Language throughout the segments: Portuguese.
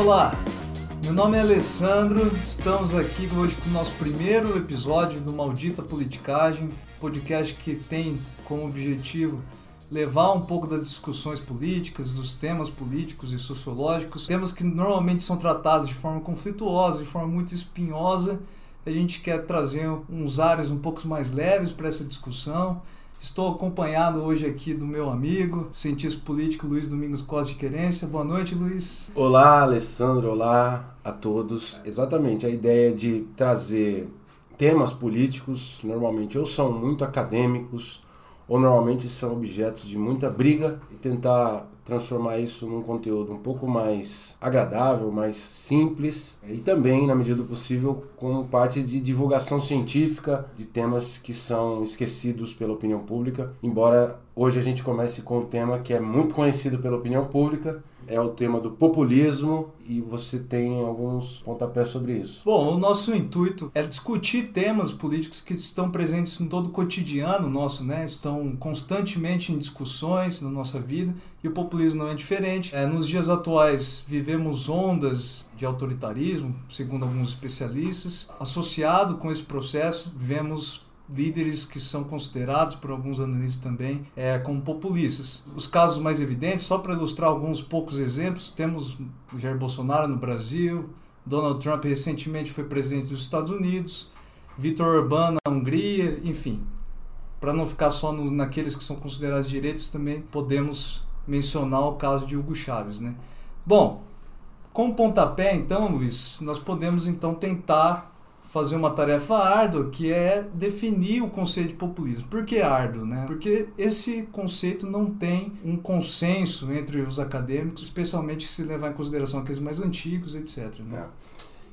Olá, meu nome é Alessandro, estamos aqui hoje com o nosso primeiro episódio do Maldita Politicagem, podcast que tem como objetivo levar um pouco das discussões políticas, dos temas políticos e sociológicos, temas que normalmente são tratados de forma conflituosa, de forma muito espinhosa. A gente quer trazer uns ares um pouco mais leves para essa discussão. Estou acompanhado hoje aqui do meu amigo, cientista político Luiz Domingos Costa de Querência. Boa noite, Luiz. Olá, Alessandro. Olá a todos. Exatamente, a ideia de trazer temas políticos normalmente ou são muito acadêmicos ou normalmente são objetos de muita briga e tentar transformar isso num conteúdo um pouco mais agradável, mais simples e também, na medida do possível, como parte de divulgação científica de temas que são esquecidos pela opinião pública. Embora hoje a gente comece com um tema que é muito conhecido pela opinião pública, é o tema do populismo e você tem alguns pontapés sobre isso. Bom, o nosso intuito é discutir temas políticos que estão presentes em todo o cotidiano nosso, né? Estão constantemente em discussões na nossa vida e o populismo não é diferente. É, nos dias atuais vivemos ondas de autoritarismo, segundo alguns especialistas. Associado com esse processo, vemos líderes que são considerados por alguns analistas também é, como populistas. Os casos mais evidentes, só para ilustrar alguns poucos exemplos, temos o Jair Bolsonaro no Brasil, Donald Trump recentemente foi presidente dos Estados Unidos, Viktor Orbán na Hungria, enfim. Para não ficar só no, naqueles que são considerados direitos, também podemos mencionar o caso de Hugo Chávez, né? Bom, com pontapé, então, Luiz, nós podemos então tentar fazer uma tarefa árdua que é definir o conceito de populismo. Por que árduo? Né? Porque esse conceito não tem um consenso entre os acadêmicos, especialmente se levar em consideração aqueles mais antigos, etc. Né?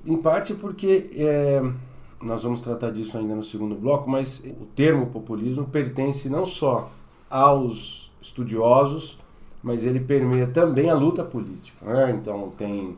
É. Em parte porque é, nós vamos tratar disso ainda no segundo bloco, mas o termo populismo pertence não só aos estudiosos, mas ele permeia também a luta política. Né? Então tem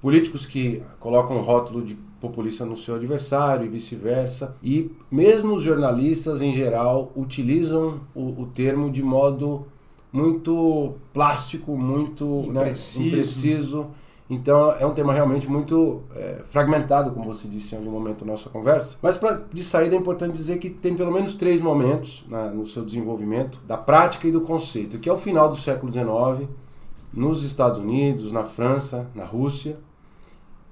políticos que colocam um rótulo de populista no seu adversário e vice-versa. E mesmo os jornalistas em geral utilizam o, o termo de modo muito plástico, muito né, impreciso. Né, impreciso. Então é um tema realmente muito é, fragmentado, como você disse em algum momento da nossa conversa. Mas para de saída é importante dizer que tem pelo menos três momentos né, no seu desenvolvimento da prática e do conceito, que é o final do século XIX, nos Estados Unidos, na França, na Rússia,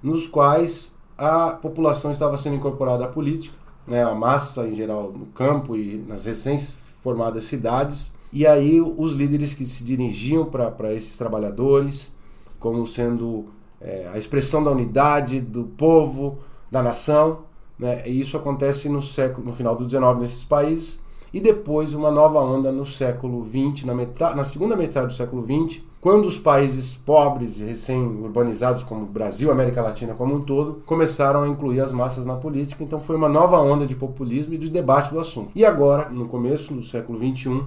nos quais a população estava sendo incorporada à política, né, a massa em geral no campo e nas recém-formadas cidades, e aí os líderes que se dirigiam para esses trabalhadores, como sendo é, a expressão da unidade do povo, da nação, né, e isso acontece no século, no final do XIX nesses países, e depois uma nova onda no século XX, na, metade, na segunda metade do século XX, quando os países pobres e recém-urbanizados, como o Brasil, América Latina como um todo, começaram a incluir as massas na política, então foi uma nova onda de populismo e de debate do assunto. E agora, no começo do século XXI,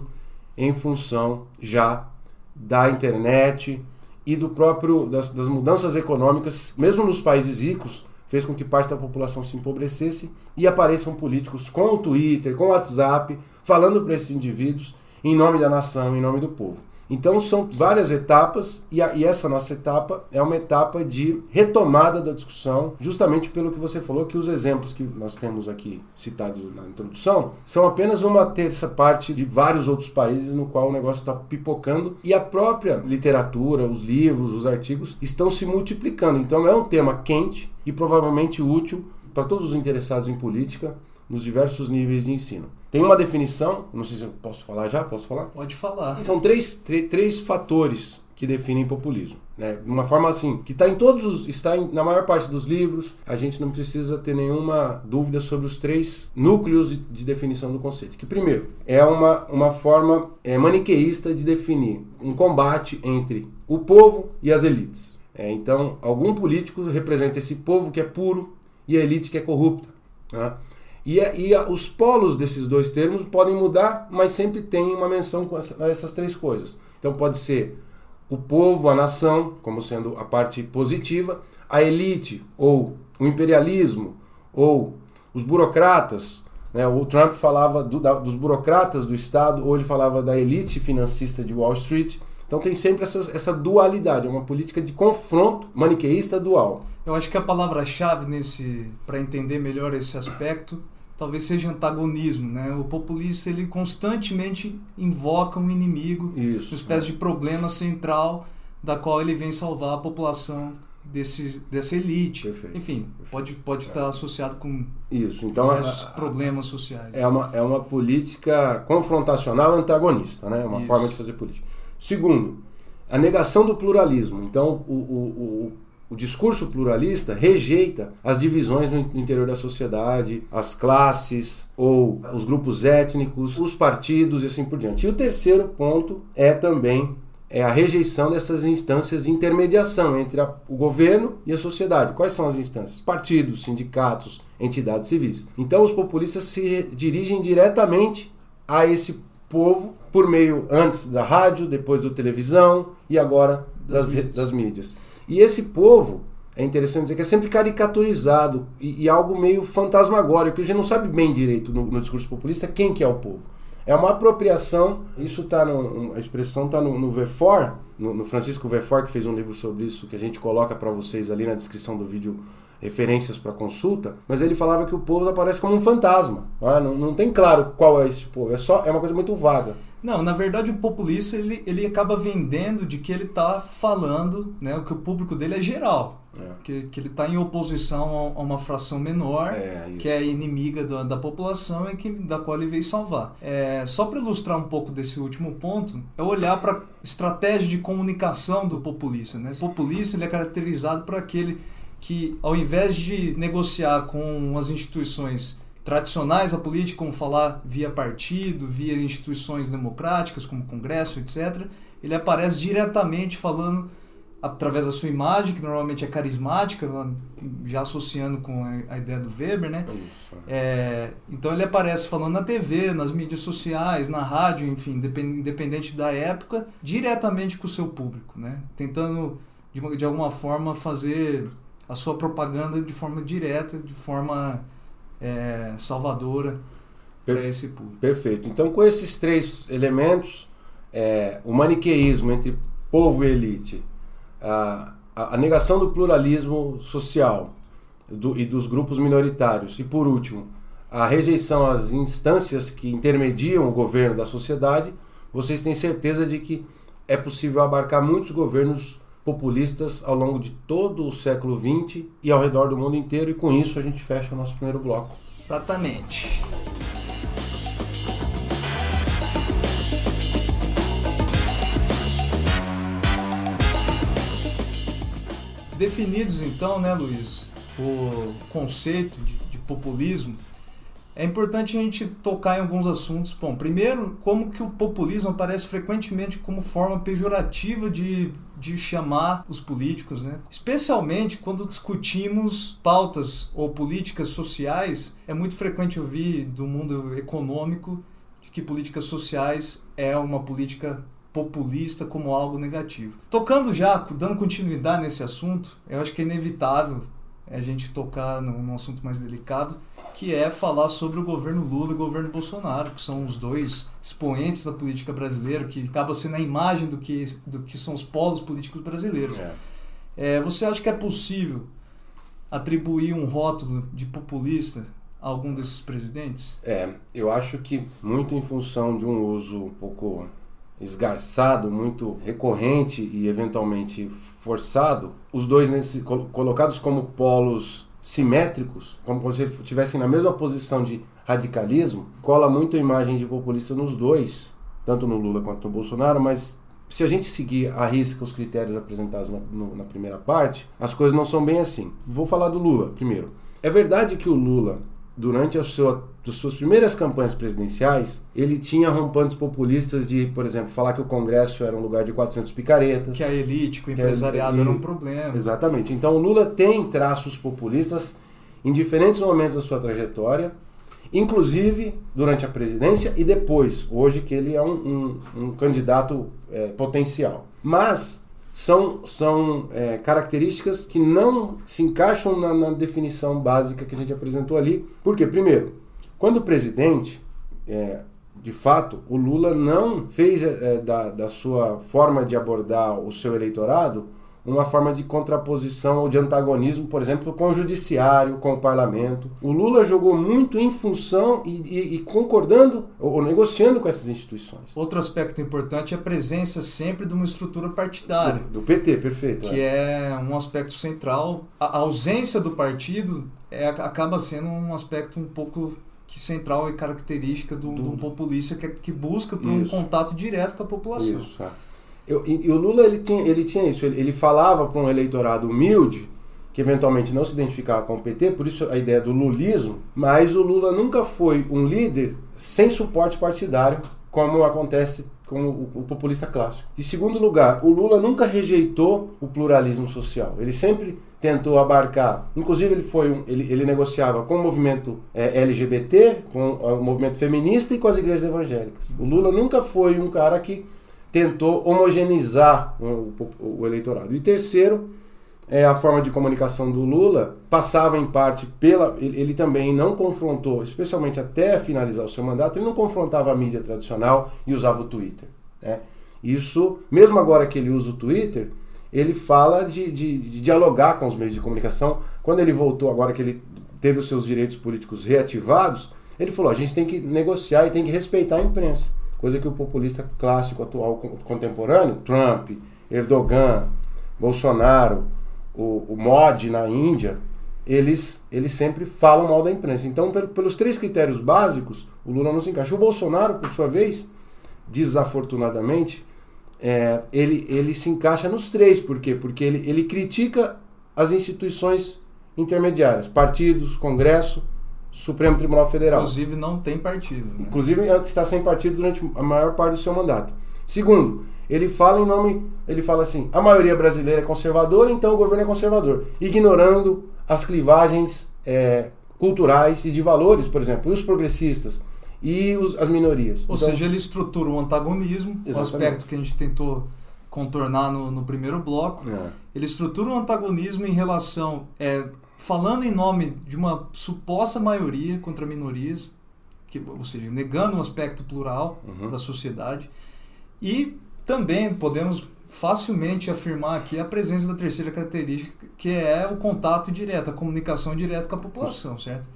em função já da internet e do próprio das, das mudanças econômicas, mesmo nos países ricos, fez com que parte da população se empobrecesse e apareçam políticos com o Twitter, com o WhatsApp, falando para esses indivíduos em nome da nação, em nome do povo. Então são várias etapas e, a, e, essa nossa etapa é uma etapa de retomada da discussão, justamente pelo que você falou, que os exemplos que nós temos aqui citados na introdução são apenas uma terça parte de vários outros países no qual o negócio está pipocando e a própria literatura, os livros, os artigos estão se multiplicando. Então é um tema quente e provavelmente útil para todos os interessados em política nos diversos níveis de ensino. Tem uma definição, não sei se eu posso falar já, posso falar? Pode falar. São três, três fatores que definem populismo. Né? De uma forma assim, que está em todos os, está em, na maior parte dos livros, a gente não precisa ter nenhuma dúvida sobre os três núcleos de, de definição do conceito. Que primeiro, é uma, uma forma é, maniqueísta de definir um combate entre o povo e as elites. É, então, algum político representa esse povo que é puro e a elite que é corrupta. Né? E, e os polos desses dois termos podem mudar, mas sempre tem uma menção com essa, essas três coisas. Então pode ser o povo, a nação, como sendo a parte positiva, a elite, ou o imperialismo, ou os burocratas. Né? O Trump falava do, da, dos burocratas do Estado, ou ele falava da elite financista de Wall Street. Então tem sempre essa, essa dualidade, é uma política de confronto maniqueísta dual. Eu acho que a palavra-chave nesse para entender melhor esse aspecto talvez seja antagonismo, né? O populista ele constantemente invoca um inimigo, Isso, uma espécie de problema central da qual ele vem salvar a população desse, dessa elite. Perfeito, Enfim, pode, pode estar associado com Isso, então a- problemas sociais. é uma, é uma política confrontacional antagonista, né? Uma Isso. forma de fazer política. Segundo, a negação do pluralismo. Então, o, o, o, o discurso pluralista rejeita as divisões no interior da sociedade, as classes ou os grupos étnicos, os partidos e assim por diante. E o terceiro ponto é também é a rejeição dessas instâncias de intermediação entre a- o governo e a sociedade. Quais são as instâncias? Partidos, sindicatos, entidades civis. Então os populistas se dirigem diretamente a esse povo por meio antes da rádio, depois da televisão e agora Das das, mídias. das mídias. E esse povo é interessante dizer que é sempre caricaturizado e, e algo meio fantasmagórico, que a gente não sabe bem direito no, no discurso populista quem que é o povo. É uma apropriação, isso tá no, a expressão está no, no Vefor, no, no Francisco Vefor, que fez um livro sobre isso, que a gente coloca para vocês ali na descrição do vídeo referências para consulta, mas ele falava que o povo aparece como um fantasma. ah, Não, não tem claro qual é esse povo, é só é uma coisa muito vaga. Não, na verdade o populista ele, ele acaba vendendo de que ele está falando, né, o que o público dele é geral, É. que, que ele está em oposição a, uma fração menor, É, que é inimiga da, da população e que, da qual ele veio salvar. É, só para ilustrar um pouco desse último ponto, é olhar para a estratégia de comunicação do populista. Né? O populista ele é caracterizado por aquele que, ao invés de negociar com as instituições tradicionais da política, como falar via partido, via instituições democráticas, como Congresso, etc., ele aparece diretamente falando através da sua imagem, que normalmente é carismática, já associando com a ideia do Weber, né? É, então ele aparece falando na TV, nas mídias sociais, na rádio, enfim, depen- independente da época, diretamente com o seu público, né? Tentando de, de alguma forma fazer a sua propaganda de forma direta, de forma é, salvadora para esse público. Perfeito. Então, com esses três elementos, é, o maniqueísmo entre povo e elite, a, a- a negação do pluralismo social do- e dos grupos minoritários, e por último, a rejeição às instâncias que intermediam o governo da sociedade, vocês têm certeza de que é possível abarcar muitos governos populistas ao longo de todo o século XX e ao redor do mundo inteiro, e com isso a gente fecha o nosso primeiro bloco. Exatamente. Definidos então, né, Luiz, o conceito de, de populismo, é importante a gente tocar em alguns assuntos. Bom, primeiro, como que o populismo aparece frequentemente como forma pejorativa de, de chamar os políticos, né? Especialmente quando discutimos pautas ou políticas sociais, é muito frequente ouvir do mundo econômico que políticas sociais é uma política populista como algo negativo. Tocando já, dando continuidade nesse assunto, eu acho que é inevitável a gente tocar num, num assunto mais delicado, que é falar sobre o governo Lula e o governo Bolsonaro, que são os dois expoentes da política brasileira, que acaba sendo a imagem do que, do que são os polos políticos brasileiros. É, você acha que é possível atribuir um rótulo de populista a algum desses presidentes? É, eu acho que muito em função de um uso um pouco esgarçado, muito recorrente e eventualmente forçado, os dois nesse, col- colocados como polos simétricos, como se estivessem na mesma posição de radicalismo, cola muito a imagem de populista nos dois, tanto no Lula quanto no Bolsonaro, mas se a gente seguir à risca os critérios apresentados na, no- na primeira parte, as coisas não são bem assim. Vou falar do Lula primeiro. É verdade que o Lula durante as suas primeiras campanhas presidenciais, ele tinha rompantes populistas de, por exemplo, falar que o Congresso era um lugar de 400 picaretas. Que a elite, que o empresariado era um problema. Exatamente. Então o Lula tem traços populistas em diferentes momentos da sua trajetória, inclusive durante a presidência e depois, hoje que ele é um, um- um candidato é, potencial. Mas são, são é, características que não se encaixam na, na definição básica que a gente apresentou ali. Por quê? Primeiro, quando o presidente, é, de fato, o Lula não fez é, da, da sua forma de abordar o seu eleitorado uma forma de contraposição ou de antagonismo, por exemplo, com o judiciário, com o parlamento. O Lula jogou muito em função e, e, e concordando ou negociando com essas instituições. Outro aspecto importante é a presença sempre de uma estrutura partidária. Do, do PT, perfeito. Que é. é. um aspecto central. A ausência do partido é, acaba sendo um aspecto um pouco que central e característica do, do... do populista que, que busca por um contato direto com a população. Isso, é. Eu, e, e, o Lula ele tinha, ele tinha isso, ele, ele falava para um eleitorado humilde, que eventualmente não se identificava com o PT, por isso a ideia do lulismo, mas o Lula nunca foi um líder sem suporte partidário, como acontece com o, o populista clássico. Em segundo lugar, o Lula nunca rejeitou o pluralismo social. Ele sempre tentou abarcar, inclusive ele foi um, ele, ele negociava com o movimento é, LGBT, com o movimento feminista e com as igrejas evangélicas. O Lula nunca foi um cara que tentou homogeneizar o, o, o eleitorado. E terceiro, é, a forma de comunicação do Lula passava em parte pela. Ele, ele, também não confrontou, especialmente até finalizar o seu mandato, ele não confrontava a mídia tradicional e usava o Twitter. Né? Isso, mesmo agora que ele usa o Twitter, ele fala de, de, de dialogar com os meios de comunicação. Quando ele voltou, agora que ele teve os seus direitos políticos reativados, ele falou: a gente tem que negociar e tem que respeitar a imprensa coisa que o populista clássico atual contemporâneo, Trump, Erdogan, Bolsonaro, o, o Modi na Índia, eles, eles sempre falam mal da imprensa. Então, pelos três critérios básicos, o Lula não se encaixa. O Bolsonaro, por sua vez, desafortunadamente, é, ele, ele se encaixa nos três. Por quê? Porque ele, ele critica as instituições intermediárias, partidos, Congresso, Supremo Tribunal Federal. Inclusive não tem partido. Né? Inclusive está sem partido durante a maior parte do seu mandato. Segundo, ele fala em nome, ele fala assim: a maioria brasileira é conservadora, então o governo é conservador, ignorando as clivagens é, culturais e de valores, por exemplo, e os progressistas e os, as minorias. Ou então, seja, ele estrutura um antagonismo, o um aspecto que a gente tentou contornar no, no primeiro bloco. É. Ele estrutura um antagonismo em relação é, falando em nome de uma suposta maioria contra minorias, que, ou seja, negando um aspecto plural uhum. da sociedade. E também podemos facilmente afirmar aqui a presença da terceira característica, que é o contato direto, a comunicação direta com a população, certo?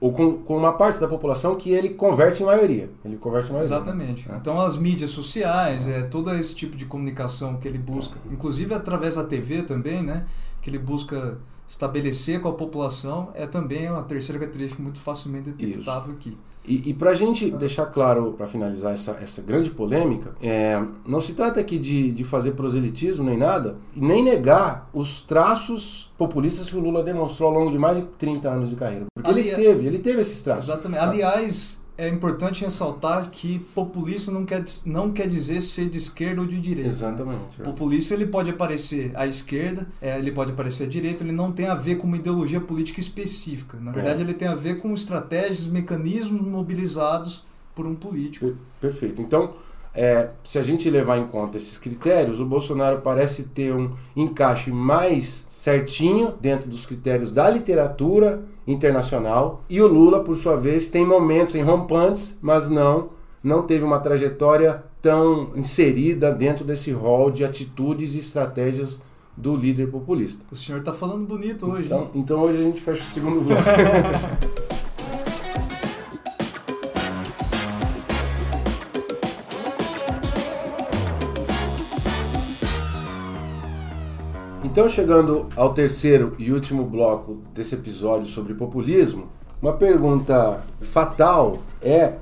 Ou com, com uma parte da população que ele converte em maioria. Ele converte maioria. Exatamente. É. Então as mídias sociais, é, todo esse tipo de comunicação que ele busca, inclusive através da TV também, né? Que ele busca estabelecer com a população é também uma terceira característica muito facilmente detectável aqui. E, e para a gente deixar claro, para finalizar essa, essa grande polêmica, é, não se trata aqui de, de fazer proselitismo nem nada, e nem negar os traços populistas que o Lula demonstrou ao longo de mais de 30 anos de carreira. Porque ele teve, ele teve esses traços. Exatamente. Aliás, é importante ressaltar que populista não quer, não quer dizer ser de esquerda ou de direita. Exatamente. É. Populista ele pode aparecer à esquerda, é, ele pode aparecer à direita, ele não tem a ver com uma ideologia política específica. Na verdade, é. ele tem a ver com estratégias, mecanismos mobilizados por um político. Perfeito. Então, é, se a gente levar em conta esses critérios, o Bolsonaro parece ter um encaixe mais certinho dentro dos critérios da literatura internacional e o Lula, por sua vez, tem momentos rompantes, mas não não teve uma trajetória tão inserida dentro desse rol de atitudes e estratégias do líder populista. O senhor está falando bonito hoje. Então, então hoje a gente fecha o segundo bloco. Então, chegando ao terceiro e último bloco desse episódio sobre populismo, uma pergunta fatal é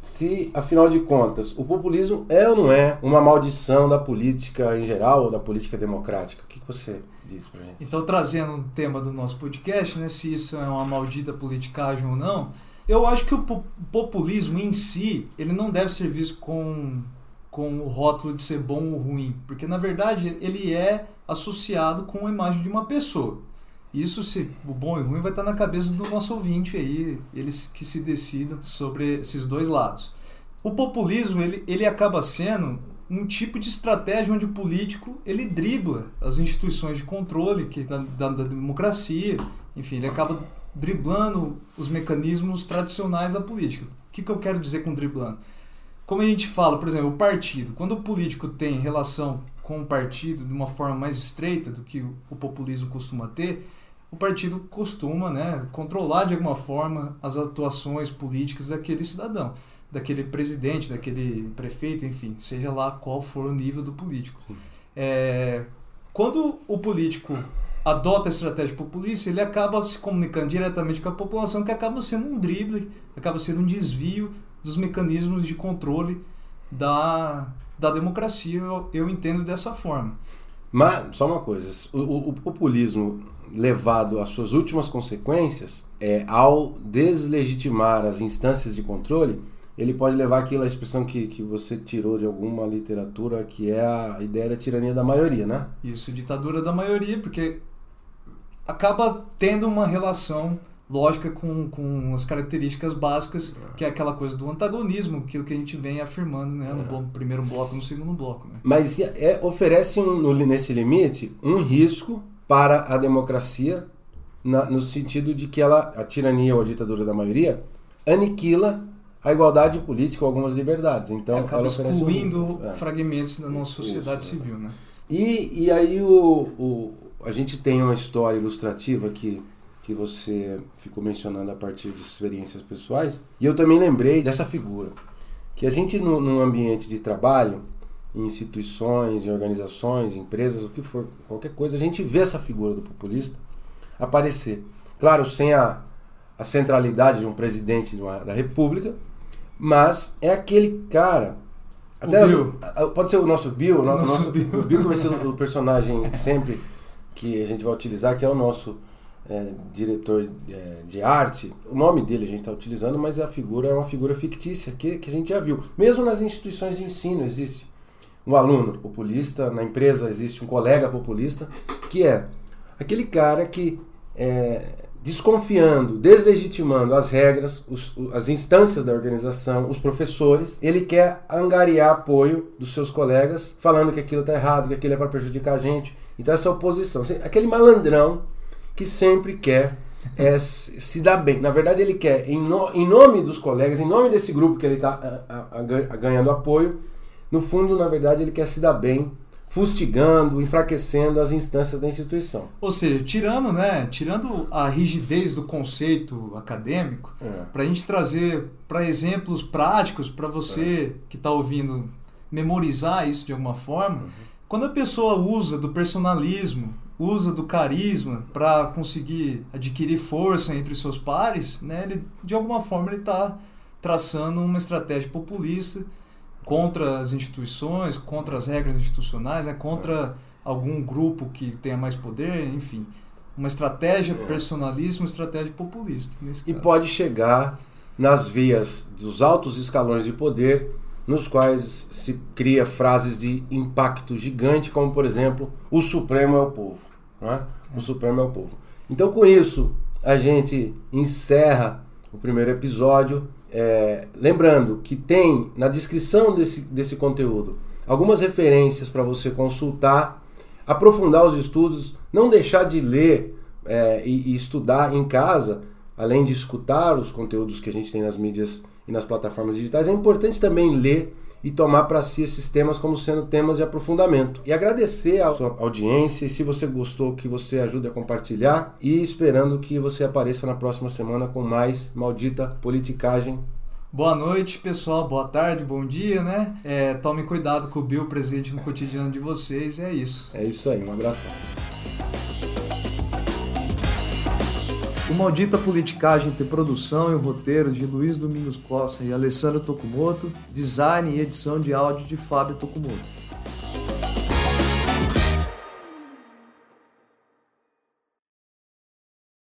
se, afinal de contas, o populismo é ou não é uma maldição da política em geral ou da política democrática? O que você diz pra gente? Então, trazendo um tema do nosso podcast, né, se isso é uma maldita politicagem ou não, eu acho que o populismo em si, ele não deve ser visto com com o rótulo de ser bom ou ruim, porque na verdade ele é associado com a imagem de uma pessoa. Isso, se o bom e o ruim, vai estar na cabeça do nosso ouvinte aí, eles que se decidam sobre esses dois lados. O populismo ele, ele acaba sendo um tipo de estratégia onde o político ele dribla as instituições de controle que da, da, da democracia, enfim, ele acaba driblando os mecanismos tradicionais da política. O que, que eu quero dizer com driblando? Como a gente fala, por exemplo, o partido, quando o político tem relação com o partido de uma forma mais estreita do que o populismo costuma ter, o partido costuma né, controlar de alguma forma as atuações políticas daquele cidadão, daquele presidente, daquele prefeito, enfim, seja lá qual for o nível do político. É, quando o político adota a estratégia populista, ele acaba se comunicando diretamente com a população, que acaba sendo um drible, acaba sendo um desvio dos mecanismos de controle da, da democracia. Eu, eu entendo dessa forma. Mas, só uma coisa, o, o, o populismo levado às suas últimas consequências, é, ao deslegitimar as instâncias de controle, ele pode levar aquilo, a expressão que, que você tirou de alguma literatura, que é a ideia da tirania da maioria, né? Isso, ditadura da maioria, porque acaba tendo uma relação lógica com, com as características básicas, é. que é aquela coisa do antagonismo, aquilo que a gente vem afirmando né, no é. bloco, primeiro bloco no segundo bloco. Né? Mas é, oferece um, no, nesse limite um risco para a democracia, na, no sentido de que ela, a tirania ou a ditadura da maioria, aniquila a igualdade política ou algumas liberdades. Então, é, acaba excluindo um, é. fragmentos da nossa sociedade Isso, civil. Né? E, e aí o, o, a gente tem uma história ilustrativa que, que você ficou mencionando a partir de experiências pessoais, e eu também lembrei dessa figura. Que a gente, no, num ambiente de trabalho, em instituições, em organizações, em empresas, o que for, qualquer coisa, a gente vê essa figura do populista aparecer. Claro, sem a, a centralidade de um presidente de uma, da república, mas é aquele cara. Até as, pode ser o nosso Bill, o nosso, nosso Bill. O Bill que vai ser o personagem sempre que a gente vai utilizar, que é o nosso é, diretor é, de arte. O nome dele a gente está utilizando, mas a figura é uma figura fictícia que, que a gente já viu. Mesmo nas instituições de ensino existe um aluno populista, na empresa existe um colega populista, que é aquele cara que, é, desconfiando, deslegitimando as regras, os, as instâncias da organização, os professores, ele quer angariar apoio dos seus colegas, falando que aquilo está errado, que aquilo é para prejudicar a gente. Então, essa oposição, aquele malandrão que sempre quer é, se dar bem. Na verdade, ele quer, em, no, em nome dos colegas, em nome desse grupo que ele está ganhando apoio, no fundo, na verdade, ele quer se dar bem, fustigando, enfraquecendo as instâncias da instituição. Ou seja, tirando, né, tirando a rigidez do conceito acadêmico, é. para a gente trazer para exemplos práticos para você é. que está ouvindo memorizar isso de alguma forma. Uhum. Quando a pessoa usa do personalismo, usa do carisma para conseguir adquirir força entre seus pares, né, ele, de alguma forma ele está traçando uma estratégia populista contra as instituições, contra as regras institucionais, né? contra algum grupo que tenha mais poder, enfim. Uma estratégia é. personalista, uma estratégia populista. e pode chegar nas vias dos altos escalões de poder, nos quais se cria frases de impacto gigante, como por exemplo, o Supremo é o povo. Né? O. Supremo é o povo. Então, com isso, a gente encerra o primeiro episódio. É, lembrando que tem na descrição desse, desse conteúdo algumas referências para você consultar, aprofundar os estudos, não deixar de ler é, e, e estudar em casa, além de escutar os conteúdos que a gente tem nas mídias e nas plataformas digitais. É importante também ler e tomar para si esses temas como sendo temas de aprofundamento. E agradecer a sua audiência e se você gostou que você ajude a compartilhar e esperando que você apareça na próxima semana com mais maldita politicagem. Boa noite, pessoal. Boa tarde, bom dia, né? É, tome cuidado com o Bill presente no cotidiano de vocês. É isso. É isso aí. Um abração. O Maldita Politicagem tem produção e roteiro de Luiz Domingos Costa e Alessandro Tokumoto, design e edição de áudio de Fábio Tokumoto.